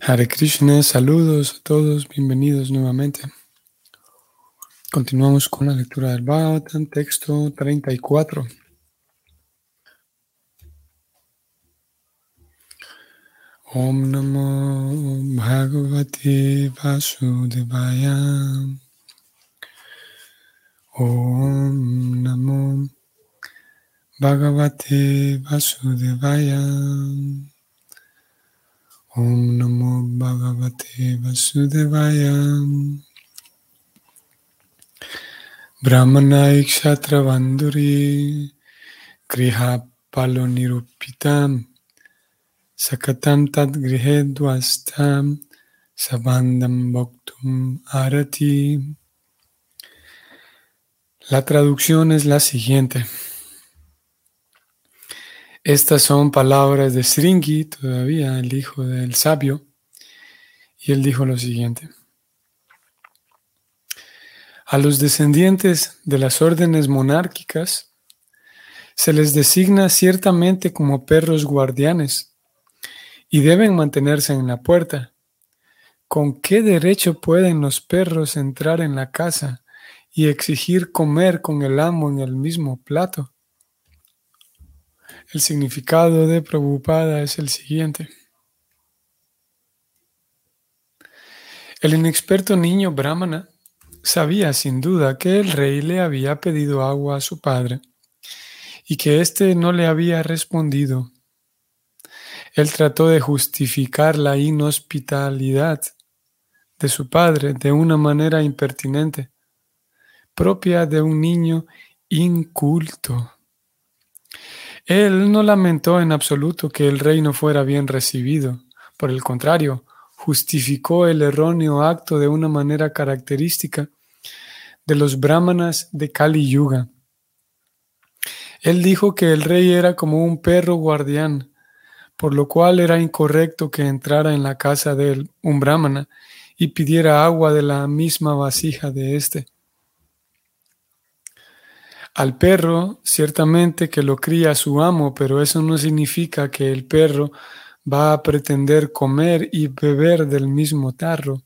Hare Krishna, saludos a todos, bienvenidos nuevamente. Continuamos con la lectura del Bhagavatam, texto 34. Om Namo Bhagavate Vasudevaya. Om Namo Bhagavate Vasudevaya. Om Namo Bhagavate Vasudevaya. Brahmana Ikshatra Banduri Griha Palonirupitam Sakatam Tad Grihe Dwastam Sabandam Bhaktum Arati. La traducción es la siguiente. Estas son palabras de Sringi, todavía el hijo del sabio, y él dijo lo siguiente. A los descendientes de las órdenes monárquicas se les designa ciertamente como perros guardianes y deben mantenerse en la puerta. ¿Con qué derecho pueden los perros entrar en la casa y exigir comer con el amo en el mismo plato? El significado de Prabhupada es el siguiente. El inexperto niño brahmana sabía sin duda que el rey le había pedido agua a su padre y que éste no le había respondido. Él trató de justificar la inhospitalidad de su padre de una manera impertinente, propia de un niño inculto. Él no lamentó en absoluto que el rey no fuera bien recibido. Por el contrario, justificó el erróneo acto de una manera característica de los brahmanas de Kali Yuga. Él dijo que el rey era como un perro guardián, por lo cual era incorrecto que entrara en la casa de un brahmana y pidiera agua de la misma vasija de éste. Al perro, ciertamente que lo cría su amo, pero eso no significa que el perro va a pretender comer y beber del mismo tarro.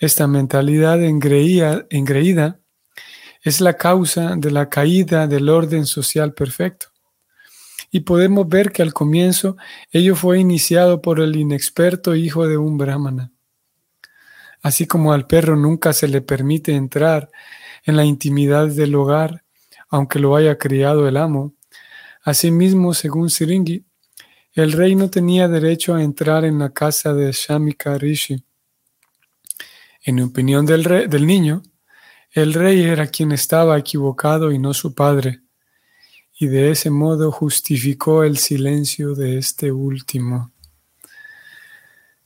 Esta mentalidad engreída es la causa de la caída del orden social perfecto. Y podemos ver que al comienzo ello fue iniciado por el inexperto hijo de un brahmana. Así como al perro nunca se le permite entrar en la intimidad del hogar, aunque lo haya criado el amo. Asimismo, según Siringi, el rey no tenía derecho a entrar en la casa de Shamika Rishi. En opinión del, del niño, el rey era quien estaba equivocado y no su padre, y de ese modo justificó el silencio de este último.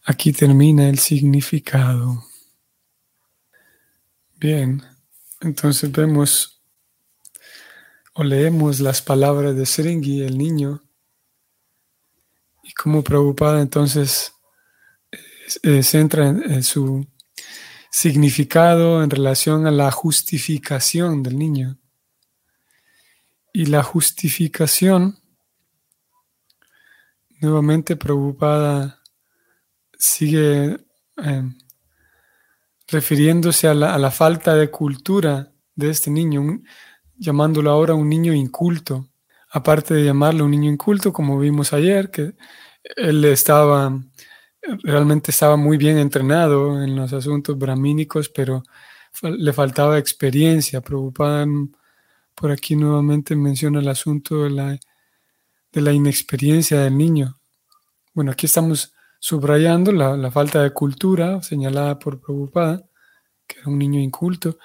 Aquí termina el significado. Bien, entonces vemos o leemos las palabras de Sringi, el niño, y cómo preocupada entonces eh, centra en, su significado en relación a la justificación del niño. Y la justificación, nuevamente preocupada, sigue eh, refiriéndose a la, a la, falta de cultura de este niño llamándolo ahora un niño inculto. Aparte de llamarlo un niño inculto, como vimos ayer, que él estaba, realmente estaba muy bien entrenado en los asuntos brahmínicos, pero le faltaba experiencia. Preocupada por aquí nuevamente menciona el asunto de la, de la inexperiencia del niño. Bueno, aquí estamos subrayando la, la falta de cultura señalada por Preocupada, que era un niño inculto.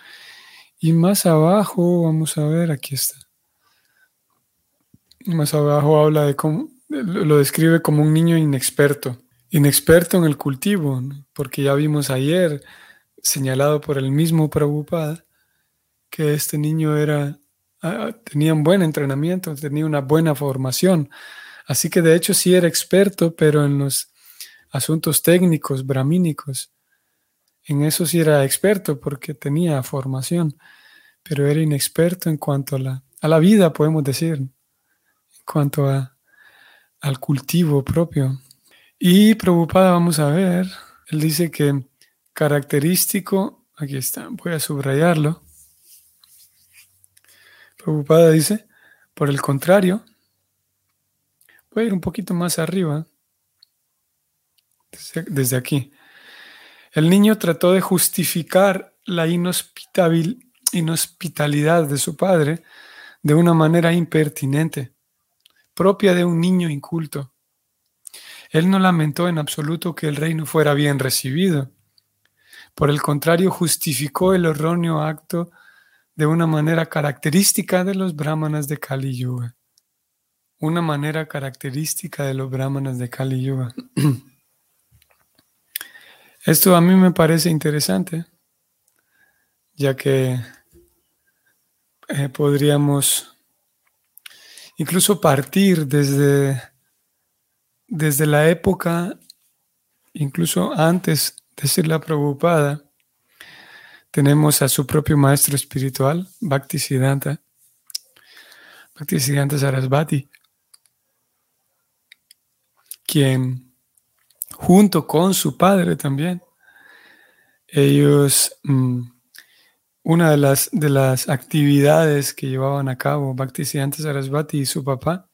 Y más abajo, vamos a ver, aquí está. Más abajo habla de cómo, lo describe como un niño inexperto, inexperto en el cultivo, porque ya vimos ayer, señalado por el mismo Prabhupada, que este niño era, ah, tenía un buen entrenamiento, tenía una buena formación. Así que de hecho sí era experto, pero en los asuntos técnicos, bramínicos, en eso sí era experto porque tenía formación, pero era inexperto en cuanto a la, vida, podemos decir, en cuanto a, al cultivo propio. Y preocupada, vamos a ver, él dice que característico, aquí está, voy a subrayarlo. Preocupada dice, por el contrario, voy a ir un poquito más arriba, desde, aquí. El niño trató de justificar la inhospitalidad de su padre de una manera impertinente, propia de un niño inculto. Él no lamentó en absoluto que el reino fuera bien recibido. Por el contrario, justificó el erróneo acto de una manera característica de los brahmanas de Kali Yuga. Una manera característica de los brahmanas de Kali Yuga. Esto a mí me parece interesante, ya que eh, podríamos incluso partir desde desde la época, incluso antes de ser la preocupada, tenemos a su propio maestro espiritual, Bhaktisiddhanta, Bhaktisiddhanta Sarasvati, quien junto con su padre también, ellos, mm, una de las, de las actividades que llevaban a cabo Bhaktisiddhanta Sarasvati y su papá,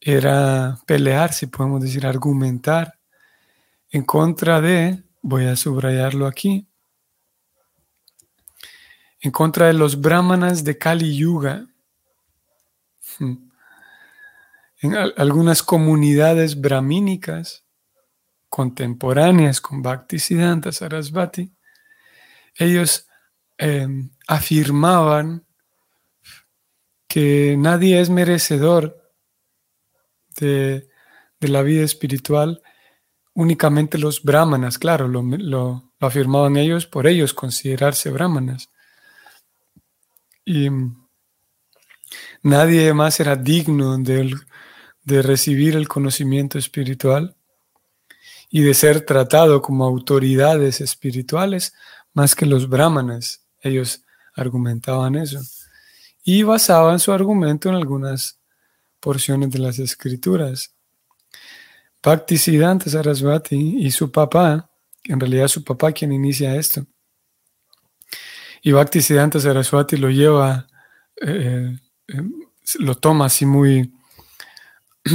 era pelear, si podemos decir, argumentar en contra de, voy a subrayarlo aquí, en contra de los brahmanas de Kali Yuga. Hmm. En algunas comunidades brahmínicas contemporáneas con Bhaktisiddhanta Sarasvati, ellos em, afirmaban que nadie es merecedor de, la vida espiritual únicamente los brahmanas, claro, lo, afirmaban ellos por ellos considerarse brahmanas. Y nadie más era digno de recibir el conocimiento espiritual y de ser tratado como autoridades espirituales más que los brahmanas. Ellos argumentaban eso. Y basaban su argumento en algunas porciones de las escrituras. Bhaktisiddhanta Sarasvati y su papá, en realidad su papá quien inicia esto, y Bhaktisiddhanta Sarasvati lo lleva, eh, eh, lo toma así muy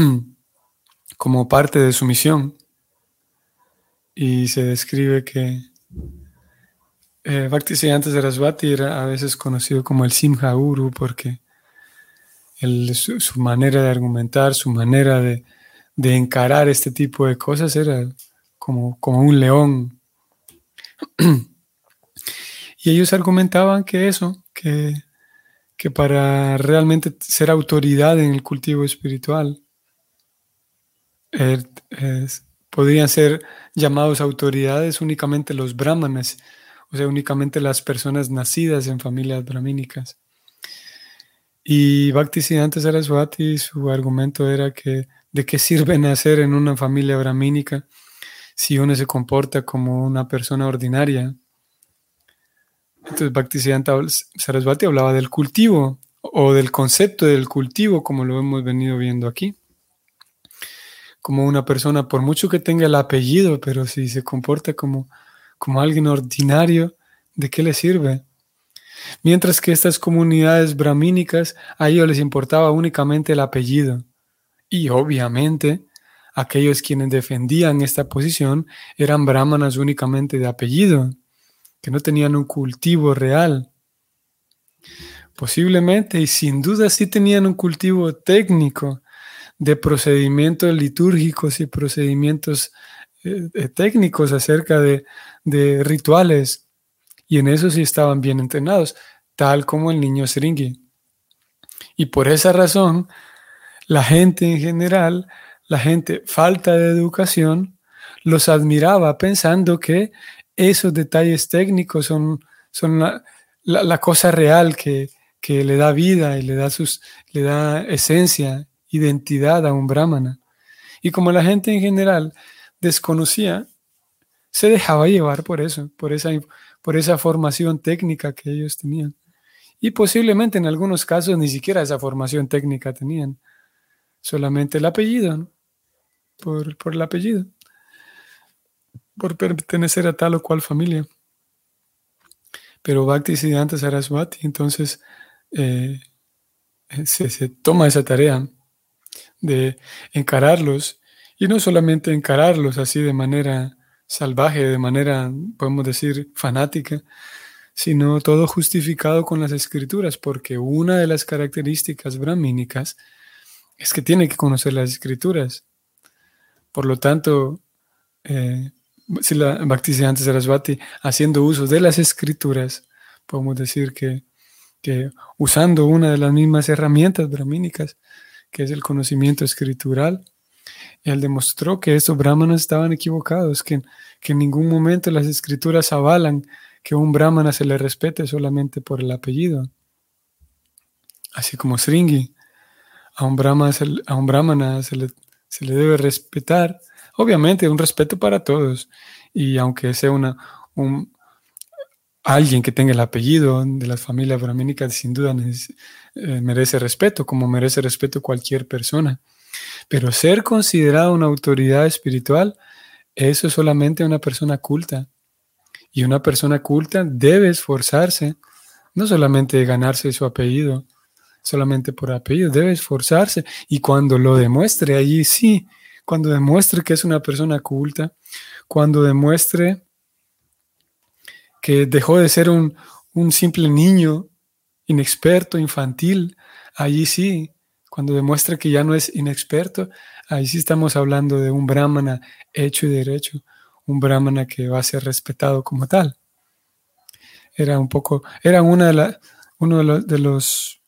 como parte de su misión. Y se describe que eh, Bhaktisiddhanta Sarasvati era a veces conocido como el Simha Uru porque su, manera de argumentar, su manera de, encarar este tipo de cosas era como, como un león. y ellos argumentaban que eso, que, que para realmente ser autoridad en el cultivo espiritual, er, podrían ser llamados autoridades únicamente los brahmanes, o sea, únicamente las personas nacidas en familias brahmínicas. Y Bhaktisiddhanta Saraswati, su argumento era que de qué sirve nacer en una familia brahmínica si uno se comporta como una persona ordinaria. Entonces Bhaktisiddhanta Saraswati hablaba del cultivo o del concepto del cultivo como lo hemos venido viendo aquí. Como una persona, por mucho que tenga el apellido, pero si se comporta como, como alguien ordinario, ¿de qué le sirve? Mientras que estas comunidades brahmínicas, a ellos les importaba únicamente el apellido. Y obviamente, aquellos quienes defendían esta posición eran brahmanas únicamente de apellido, que no tenían un cultivo real. Posiblemente y sin duda sí tenían un cultivo técnico de procedimientos litúrgicos y procedimientos eh, eh, técnicos acerca de, de rituales y en eso sí estaban bien entrenados, tal como el niño Seringi. Y por esa razón, la gente en general, la gente falta de educación, los admiraba pensando que esos detalles técnicos son, son la, cosa real que, que, le da vida y le da, sus, le da esencia, identidad a un brahmana. Y como la gente en general desconocía, se dejaba llevar por eso, por esa, por esa formación técnica que ellos tenían. Y posiblemente en algunos casos ni siquiera esa formación técnica tenían, solamente el apellido. por, por el apellido, por pertenecer a tal o cual familia. Pero Bhakti Siddhanta Saraswati, entonces, eh, se, se toma esa tarea de encararlos y no solamente encararlos así de manera salvaje, de manera, podemos decir, fanática, sino todo justificado con las escrituras, porque una de las características brahmínicas es que tiene que conocer las escrituras. Por lo tanto, eh, si la Bhaktisiddhanta Sarasvati, haciendo uso de las escrituras, podemos decir que, que usando una de las mismas herramientas brahmínicas, que es el conocimiento escritural, él demostró que estos brahmanas estaban equivocados, que, que en ningún momento las escrituras avalan que un brahmana se le respete solamente por el apellido. Así como Sringi, a un brahmana, se, a un brahmana se, le, se le debe respetar, obviamente un respeto para todos, y aunque sea una, un, alguien que tenga el apellido de las familias brahmínicas, sin duda eh, merece respeto, como merece respeto cualquier persona. Pero ser considerado una autoridad espiritual, eso es solamente una persona culta. Y una persona culta debe esforzarse, no solamente de ganarse su apellido, solamente por apellido, debe esforzarse. Y cuando lo demuestre, allí sí, cuando demuestre que es una persona culta, cuando demuestre que dejó de ser un, un simple niño inexperto, infantil, allí sí, cuando demuestra que ya no es inexperto, ahí sí estamos hablando de un brahmana hecho y derecho, un brahmana que va a ser respetado como tal. Era un poco, era una de uno de los, de los,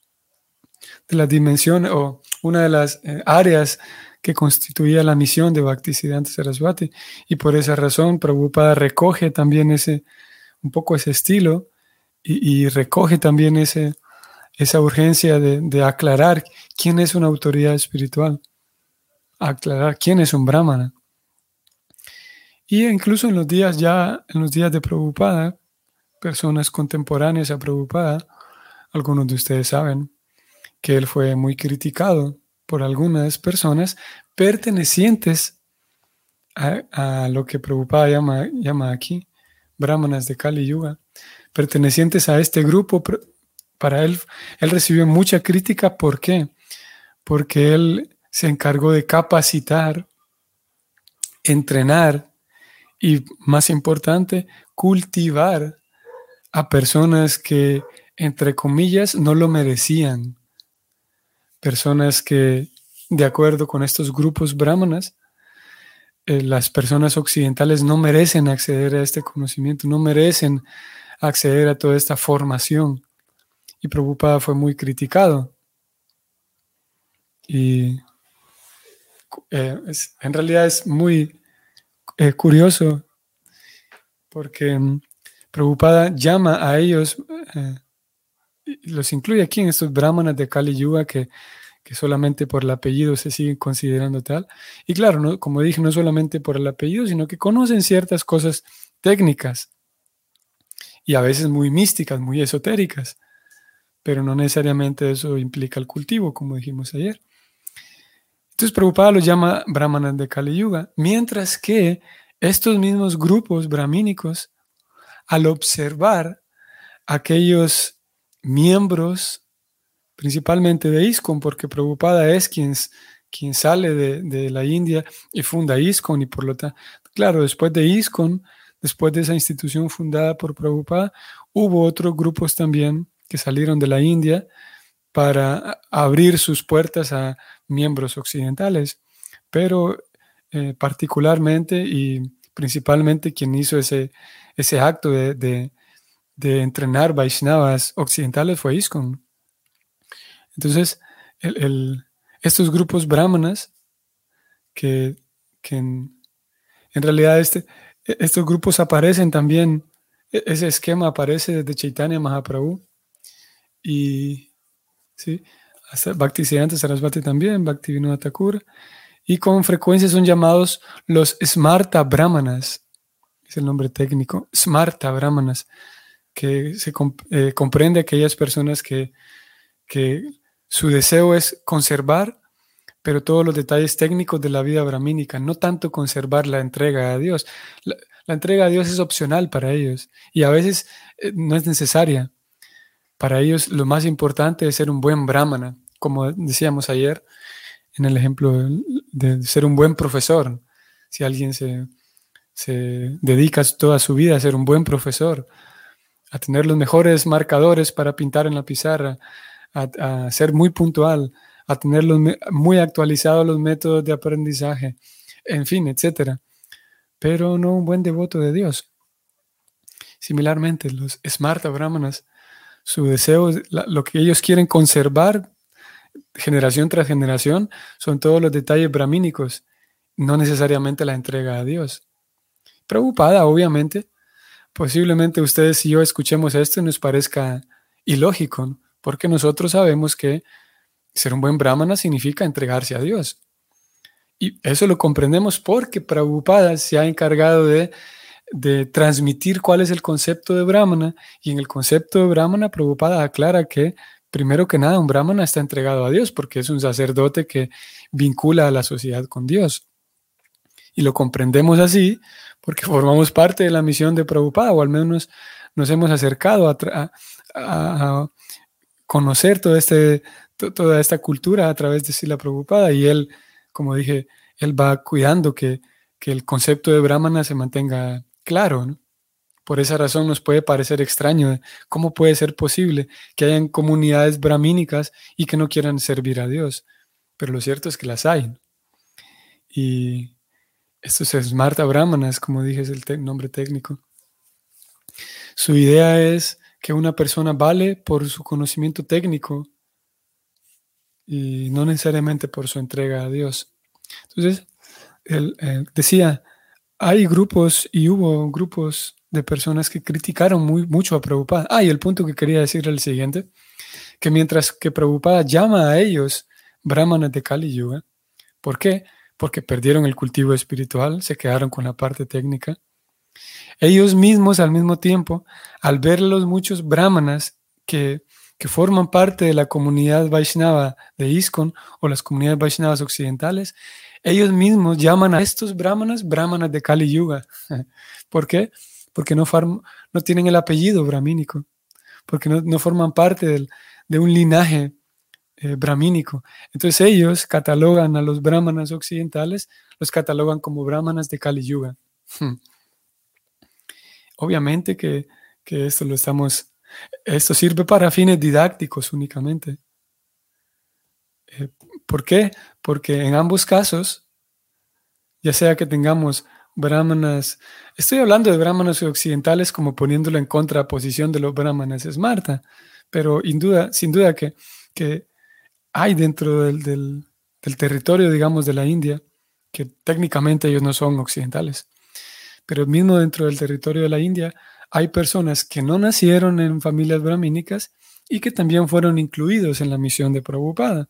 de las dimensiones o una de las eh, áreas que constituía la misión de Bhaktisiddhanta Saraswati y por esa razón Prabhupada recoge también ese, un poco ese estilo y, recoge también ese, esa urgencia de, aclarar quién es una autoridad espiritual, aclarar quién es un brahmana. Y incluso en los días ya, en los días de Prabhupada, personas contemporáneas a Prabhupada, algunos de ustedes saben que él fue muy criticado por algunas personas pertenecientes a, lo que Prabhupada llama, llama aquí, brahmanas de Kali Yuga, pertenecientes a este grupo para él, él recibió mucha crítica. ¿Por qué? Porque él se encargó de capacitar, entrenar y, más importante, cultivar a personas que, entre comillas, no lo merecían. Personas que, de acuerdo con estos grupos brahmanas, eh, las personas occidentales no merecen acceder a este conocimiento, no merecen acceder a toda esta formación y Prabhupada fue muy criticado. Y eh, en realidad es muy eh, curioso porque um, Prabhupada llama a ellos, los incluye aquí en estos brahmanas de Kali Yuga que, que, solamente por el apellido se siguen considerando tal. Y claro, ¿no? como dije, no solamente por el apellido, sino que conocen ciertas cosas técnicas y a veces muy místicas, muy esotéricas pero no necesariamente eso implica el cultivo, como dijimos ayer. Entonces Prabhupada los llama brahmanas de Kali Yuga, mientras que estos mismos grupos brahmínicos, al observar aquellos miembros, principalmente de ISKCON, porque Prabhupada es quien, quien sale de, de, la India y funda ISKCON, y por lo tanto, claro, después de ISKCON, después de esa institución fundada por Prabhupada, hubo otros grupos también que salieron de la India para abrir sus puertas a miembros occidentales, pero eh, particularmente y principalmente quien hizo ese, ese acto de, entrenar Vaishnavas occidentales fue ISKCON. Entonces, estos grupos brahmanas, que, en, realidad este, estos grupos aparecen también, e, ese esquema aparece desde Chaitanya Mahaprabhu, y sí, Bhakti Siddhanta Sarasvati también, Bhakti Vinod Thakur, y con frecuencia son llamados los Smarta Brahmanas, es el nombre técnico, Smarta Brahmanas, que se eh, comprende aquellas personas que, que su deseo es conservar, pero todos los detalles técnicos de la vida brahmínica, no tanto conservar la entrega a Dios. La, entrega a Dios es opcional para ellos y a veces eh, no es necesaria. Para ellos lo más importante es ser un buen brahmana, como decíamos ayer en el ejemplo de ser un buen profesor. Si alguien se, se dedica toda su vida a ser un buen profesor, a tener los mejores marcadores para pintar en la pizarra, a, ser muy puntual, a tener muy actualizados los métodos de aprendizaje, en fin, etc. Pero no un buen devoto de Dios. Similarmente, los Smarta Brahmanas, su deseo, lo que ellos quieren conservar generación tras generación, son todos los detalles brahmínicos, no necesariamente la entrega a Dios. Preocupada, obviamente, posiblemente ustedes y yo escuchemos esto y nos parezca ilógico, porque nosotros sabemos que ser un buen brahmana significa entregarse a Dios. Y eso lo comprendemos porque Prabhupada se ha encargado de, de, transmitir cuál es el concepto de brahmana. Y en el concepto de brahmana, Prabhupada aclara que, primero que nada, un brahmana está entregado a Dios porque es un sacerdote que vincula a la sociedad con Dios. Y lo comprendemos así porque formamos parte de la misión de Prabhupada, o al menos nos hemos acercado a, conocer este, toda esta cultura a través de Sila Prabhupada. Y él, como dije, él va cuidando que, el concepto de Brahmana se mantenga claro. Por esa razón nos puede parecer extraño cómo puede ser posible que hayan comunidades brahmínicas y que no quieran servir a Dios. Pero lo cierto es que las hay. Y estos Smarta Brahmanas, como dije, es el nombre técnico. Su idea es que una persona vale por su conocimiento técnico y no necesariamente por su entrega a Dios. Entonces, él, decía, hay grupos y hubo grupos de personas que criticaron muy, mucho a Prabhupada. Ah, y el punto que quería decir era el siguiente, que mientras que Prabhupada llama a ellos brahmanas de Kali Yuga, ¿por qué? porque perdieron el cultivo espiritual, se quedaron con la parte técnica. Ellos mismos al mismo tiempo, al ver los muchos brahmanas que, forman parte de la comunidad Vaishnava de ISKCON o las comunidades Vaishnavas occidentales, ellos mismos llaman a estos brahmanas brahmanas de Kali Yuga. ¿Por qué? Porque no, no tienen el apellido brahmínico, porque no, forman parte de un linaje eh, brahmínico. Entonces ellos catalogan a los brahmanas occidentales, los catalogan como brahmanas de Kali Yuga. Obviamente que, esto lo estamos, esto sirve para fines didácticos únicamente. Eh, ¿Por qué? Porque en ambos casos, ya sea que tengamos brahmanas, estoy hablando de brahmanas occidentales como poniéndolo en contraposición de los brahmanas esmarta, pero sin duda, sin duda que, que hay dentro del, territorio, digamos, de la India, que técnicamente ellos no son occidentales, pero mismo dentro del territorio de la India hay personas que no nacieron en familias brahmínicas y que también fueron incluidos en la misión de Prabhupada.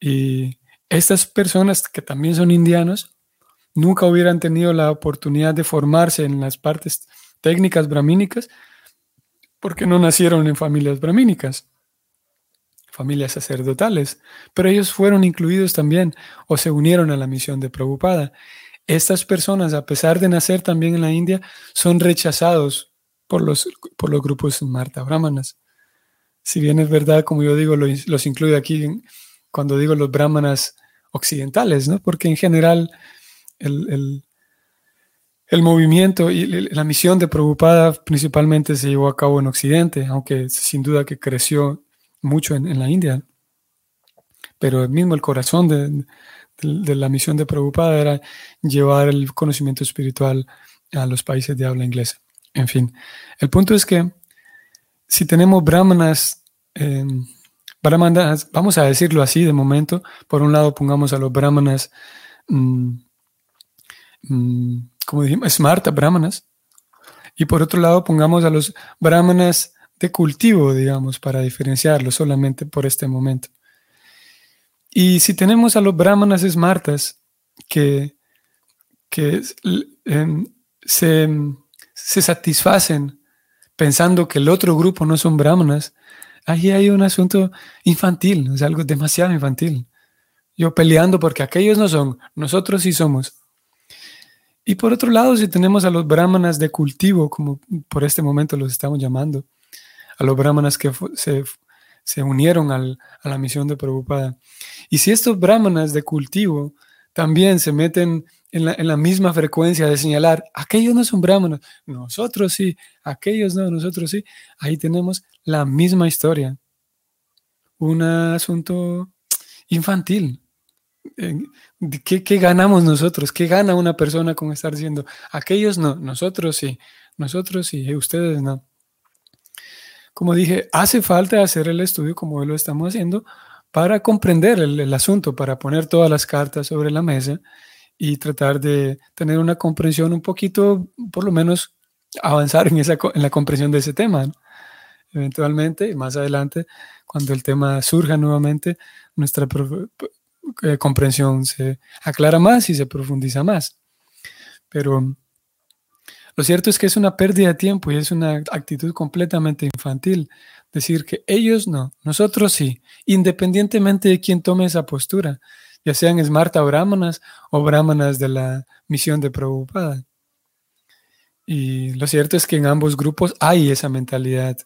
Y estas personas que también son indianos nunca hubieran tenido la oportunidad de formarse en las partes técnicas brahmínicas porque no nacieron en familias brahmínicas familias sacerdotales, pero ellos fueron incluidos también o se unieron a la misión de Prabhupada. Estas personas, a pesar de nacer también en la India, son rechazados por los, por los grupos Marta Brahmanas. Si bien es verdad, como yo digo, los, incluyo aquí cuando digo los brahmanas occidentales, ¿no? porque en general el, el movimiento y la misión de Prabhupada principalmente se llevó a cabo en Occidente, aunque sin duda que creció mucho en, la India. Pero mismo el corazón de, la misión de Prabhupada era llevar el conocimiento espiritual a los países de habla inglesa. En fin, el punto es que si tenemos brahmanas, em, brahmanas, vamos a decirlo así de momento, por un lado pongamos a los brahmanas, mm, mm, como dijimos, smarta brahmanas, y por otro lado pongamos a los brahmanas de cultivo, digamos, para diferenciarlo solamente por este momento. Y si tenemos a los brahmanas esmartas que, que em, se, se, satisfacen pensando que el otro grupo no son brahmanas, ahí hay un asunto infantil, es algo demasiado infantil. yo peleando porque aquellos no son, nosotros sí somos. Y por otro lado, si tenemos a los brahmanas de cultivo, como por este momento los estamos llamando, a los brahmanas que se, unieron a la misión de Prabhupada. Y si estos brahmanas de cultivo también se meten en la, en la, misma frecuencia de señalar, aquellos no son brahmanas, nosotros sí, aquellos no, nosotros sí, ahí tenemos la misma historia. Un asunto infantil, ¿Qué, ganamos nosotros? ¿Qué gana una persona con estar diciendo, aquellos no, nosotros sí, nosotros sí, ustedes no? Como dije, hace falta hacer el estudio como lo estamos haciendo para comprender el, asunto, para poner todas las cartas sobre la mesa y tratar de tener una comprensión un poquito, por lo menos, avanzar en, esa, en la comprensión de ese tema. Eventualmente, más adelante, cuando el tema surja nuevamente, nuestra eh, comprensión se aclara más y se profundiza más. Pero lo cierto es que es una pérdida de tiempo y es una actitud completamente infantil decir que ellos no, nosotros sí, independientemente de quién tome esa postura, ya sean Smarta brahmanas o brahmanas de la misión de Prabhupada. Y lo cierto es que en ambos grupos hay esa mentalidad.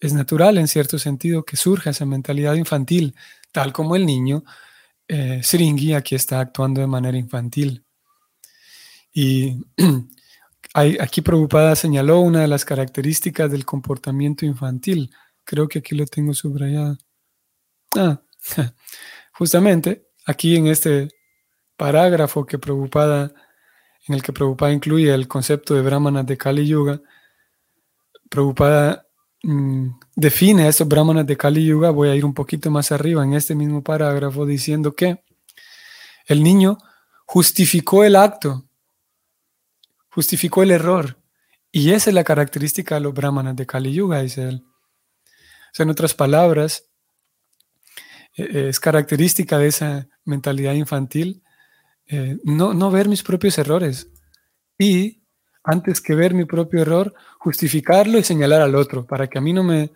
Es natural en cierto sentido que surja esa mentalidad infantil, tal como el niño eh, Sringi aquí está actuando de manera infantil. Y aquí Prabhupada señaló una de las características del comportamiento infantil. Creo que aquí lo tengo subrayado. Ah, justamente aquí en este parágrafo que Prabhupada, en el que Prabhupada incluye el concepto de brahmanas de Kali Yuga, Prabhupada Mm, define a estos brahmanas de Kali Yuga, voy a ir un poquito más arriba en este mismo parágrafo diciendo que el niño justificó el acto, justificó el error. Y esa es la característica de los brahmanas de Kali Yuga, dice él. O sea, en otras palabras, e, e, es característica de esa mentalidad infantil eh, no, no ver mis propios errores y antes que ver mi propio error, justificarlo y señalar al otro, para que a mí no me,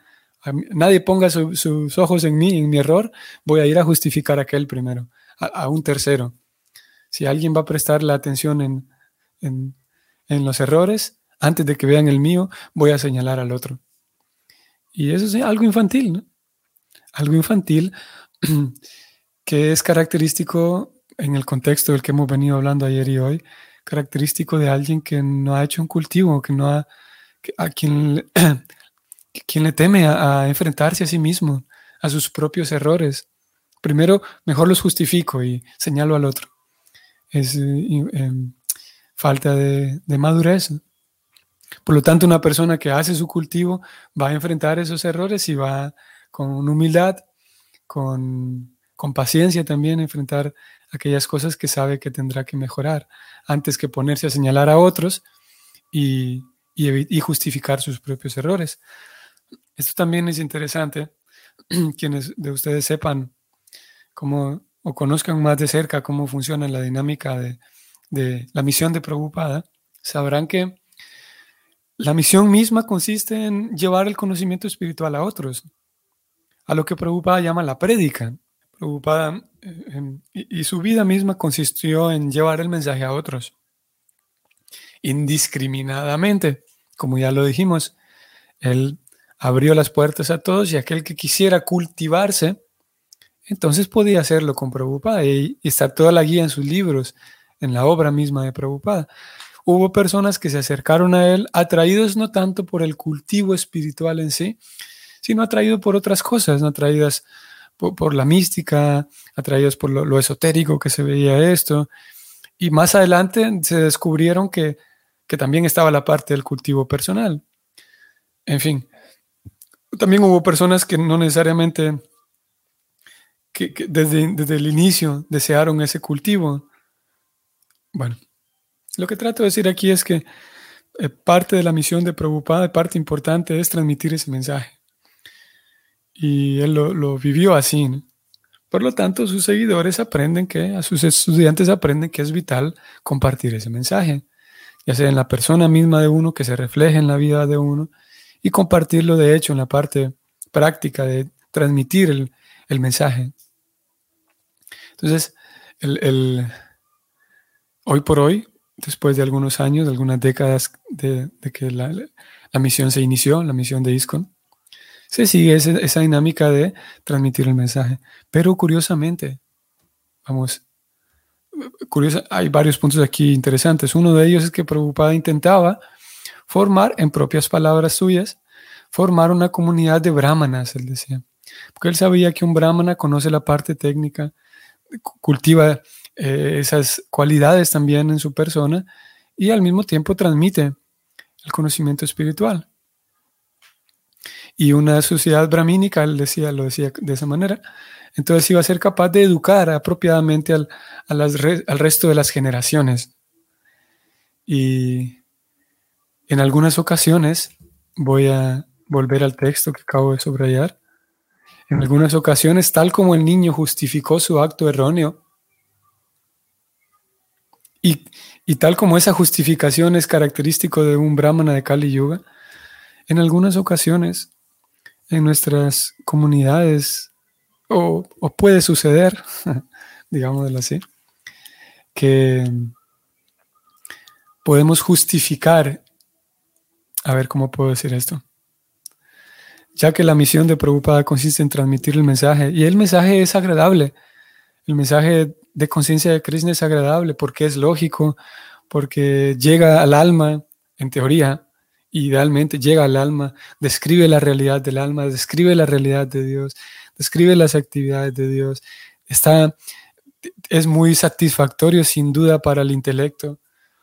nadie ponga sus ojos en mí, en mi error, voy a ir a justificar a aquel primero, a, un tercero. Si alguien va a prestar la atención en, en, los errores, antes de que vean el mío, voy a señalar al otro. Y eso es algo infantil, ¿no? Algo infantil que es característico en el contexto del que hemos venido hablando ayer y hoy, característico de alguien que no ha hecho un cultivo, que no ha, a quien, quien le teme a, enfrentarse a sí mismo, a sus propios errores. Primero, mejor los justifico y señalo al otro. Es eh, em, falta de, de madurez. Por lo tanto, una persona que hace su cultivo va a enfrentar esos errores y va con humildad, con, con paciencia también a enfrentar aquellas cosas que sabe que tendrá que mejorar, antes que ponerse a señalar a otros y, justificar sus propios errores. Esto también es interesante, quienes de ustedes sepan cómo o conozcan más de cerca cómo funciona la dinámica de, de la misión de Prabhupada, sabrán que la misión misma consiste en llevar el conocimiento espiritual a otros, a lo que Prabhupada llama la prédica. Prabhupada eh, y, su vida misma consistió en llevar el mensaje a otros, indiscriminadamente, como ya lo dijimos. Él abrió las puertas a todos y aquel que quisiera cultivarse, entonces podía hacerlo con Prabhupada y, y está toda la guía en sus libros, en la obra misma de Prabhupada. Hubo personas que se acercaron a él atraídos no tanto por el cultivo espiritual en sí, sino atraídos por otras cosas, no atraídas por, la mística, atraídos por lo, esotérico que se veía esto. Y más adelante se descubrieron que, también estaba la parte del cultivo personal. En fin, también hubo personas que no necesariamente que, desde, desde, el inicio desearon ese cultivo. Bueno, lo que trato de decir aquí es que eh, parte de la misión de Prabhupada, parte importante es transmitir ese mensaje y él lo, vivió así. Por lo tanto, sus seguidores aprenden que, a sus estudiantes aprenden que es vital compartir ese mensaje, ya sea en la persona misma de uno, que se refleje en la vida de uno, y compartirlo de hecho en la parte práctica de transmitir el, mensaje. Entonces, el, hoy por hoy, después de algunos años, de algunas décadas de, que la, misión se inició, la misión de ISCON, se sigue esa, dinámica de transmitir el mensaje. Pero curiosamente, vamos, hay varios puntos aquí interesantes. Uno de ellos es que Prabhupada intentaba formar, en propias palabras suyas, formar una comunidad de brahmanas, él decía. Porque él sabía que un brahmana conoce la parte técnica, cultiva eh, esas cualidades también en su persona y al mismo tiempo transmite el conocimiento espiritual. Y una sociedad brahmínica, él decía, lo decía de esa manera, entonces iba a ser capaz de educar apropiadamente al, al resto de las generaciones. Y en algunas ocasiones, voy a volver al texto que acabo de subrayar, en algunas ocasiones, tal como el niño justificó su acto erróneo, y, tal como esa justificación es característico de un brahmana de Kali Yuga, en algunas ocasiones en nuestras comunidades, o, puede suceder, digámoslo así, que podemos justificar, a ver cómo puedo decir esto, ya que la misión de Prabhupada consiste en transmitir el mensaje, y el mensaje es agradable, el mensaje de conciencia de Krishna es agradable porque es lógico, porque llega al alma, en teoría, idealmente llega al alma, describe la realidad del alma, describe la realidad de Dios, describe las actividades de Dios. Está, es muy satisfactorio sin duda para el intelecto.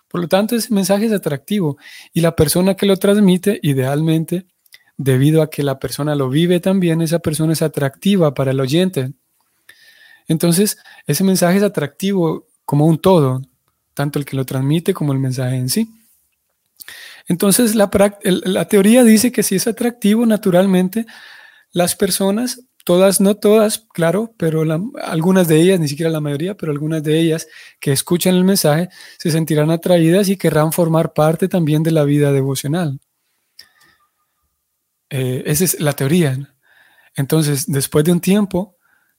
Por lo tanto, ese mensaje es atractivo y la persona que lo transmite, idealmente, debido a que la persona lo vive también, esa persona es atractiva para el oyente. Entonces, ese mensaje es atractivo como un todo, tanto el que lo transmite como el mensaje en sí. Entonces, la, teoría dice que si es atractivo, naturalmente, las personas, todas, no todas, claro, pero algunas de ellas, ni siquiera la mayoría, pero algunas de ellas que escuchan el mensaje, se sentirán atraídas y querrán formar parte también de la vida devocional. Eh, esa es la teoría. Entonces, después de un tiempo,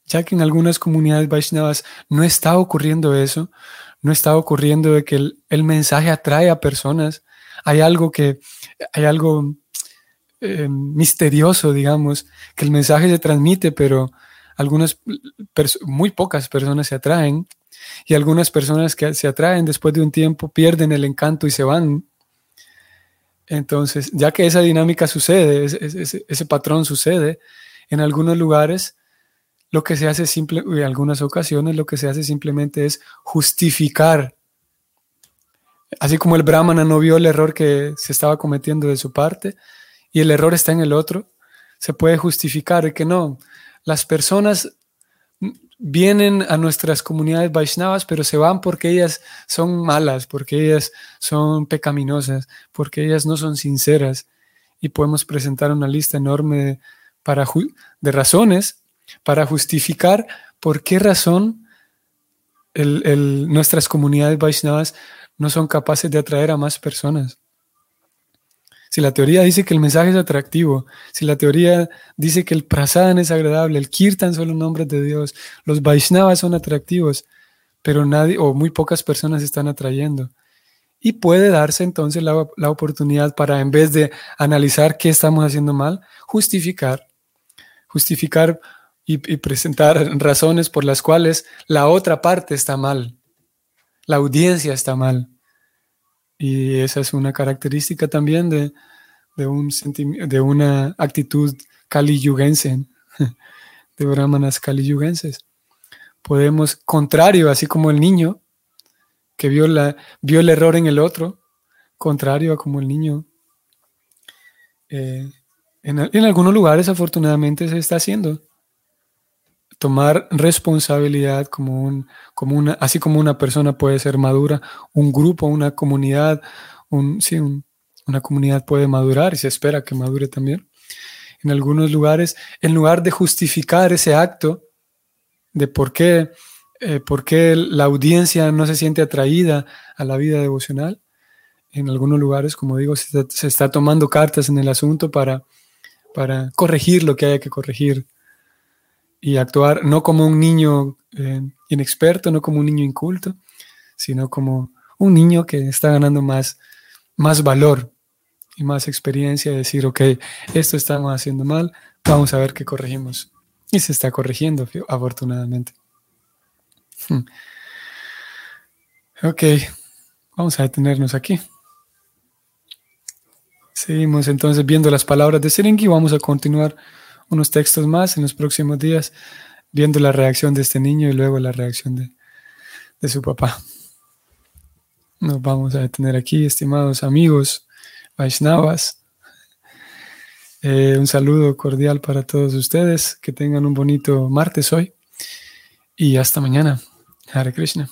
ya que en algunas comunidades Vaishnavas no está ocurriendo eso, no está ocurriendo de que el, mensaje atrae a personas, hay algo que, hay algo eh, misterioso, digamos, que el mensaje se transmite, pero algunas, muy pocas personas se atraen y algunas personas que se atraen después de un tiempo pierden el encanto y se van. Entonces, ya que esa dinámica sucede, ese patrón sucede, en algunos lugares lo que se hace simple, en algunas ocasiones lo que se hace simplemente es justificar. Así como el brahmana no vio el error que se estaba cometiendo de su parte y el error está en el otro, se puede justificar que no, las personas vienen a nuestras comunidades Vaishnavas, pero se van porque ellas son malas, porque ellas son pecaminosas, porque ellas no son sinceras. Y podemos presentar una lista enorme de razones para justificar por qué razón nuestras comunidades Vaishnavas no son capaces de atraer a más personas. Si la teoría dice que el mensaje es atractivo, si la teoría dice que el prasadana es agradable, el kirtan son los nombres de Dios, los Vaishnavas son atractivos, pero nadie o muy pocas personas están atrayendo. Y puede darse entonces la, la oportunidad para, en vez de analizar qué estamos haciendo mal, justificar, justificar y, presentar razones por las cuales la otra parte está mal, la audiencia está mal. Y esa es una característica también de, un de una actitud caliyugense, de brahmanas caliyugenses. Podemos, contrario, así como el niño que vio, la, vio el error en el otro, contrario a como el niño. Eh, en, en algunos lugares, afortunadamente, se está haciendo tomar responsabilidad como un, como una, así como una persona puede ser madura, un grupo, una comunidad, un, sí, una comunidad puede madurar y se espera que madure también. En algunos lugares, en lugar de justificar ese acto de por qué, eh, por qué la audiencia no se siente atraída a la vida devocional, en algunos lugares, como digo, se está, se está tomando cartas en el asunto para, para corregir lo que haya que corregir y actuar no como un niño eh, inexperto, no como un niño inculto, sino como un niño que está ganando más, más valor y más experiencia, de decir, ok, esto estamos haciendo mal, vamos a ver qué corregimos. Y se está corrigiendo, afortunadamente. Hmm. Ok, vamos a detenernos aquí. Seguimos entonces viendo las palabras de Serengi. Vamos a continuar unos textos más en los próximos días, viendo la reacción de este niño y luego la reacción de, de su papá. Nos vamos a detener aquí, estimados amigos Vaishnavas. Eh, un saludo cordial para todos ustedes. Que tengan un bonito martes hoy. Y hasta mañana. Hare Krishna.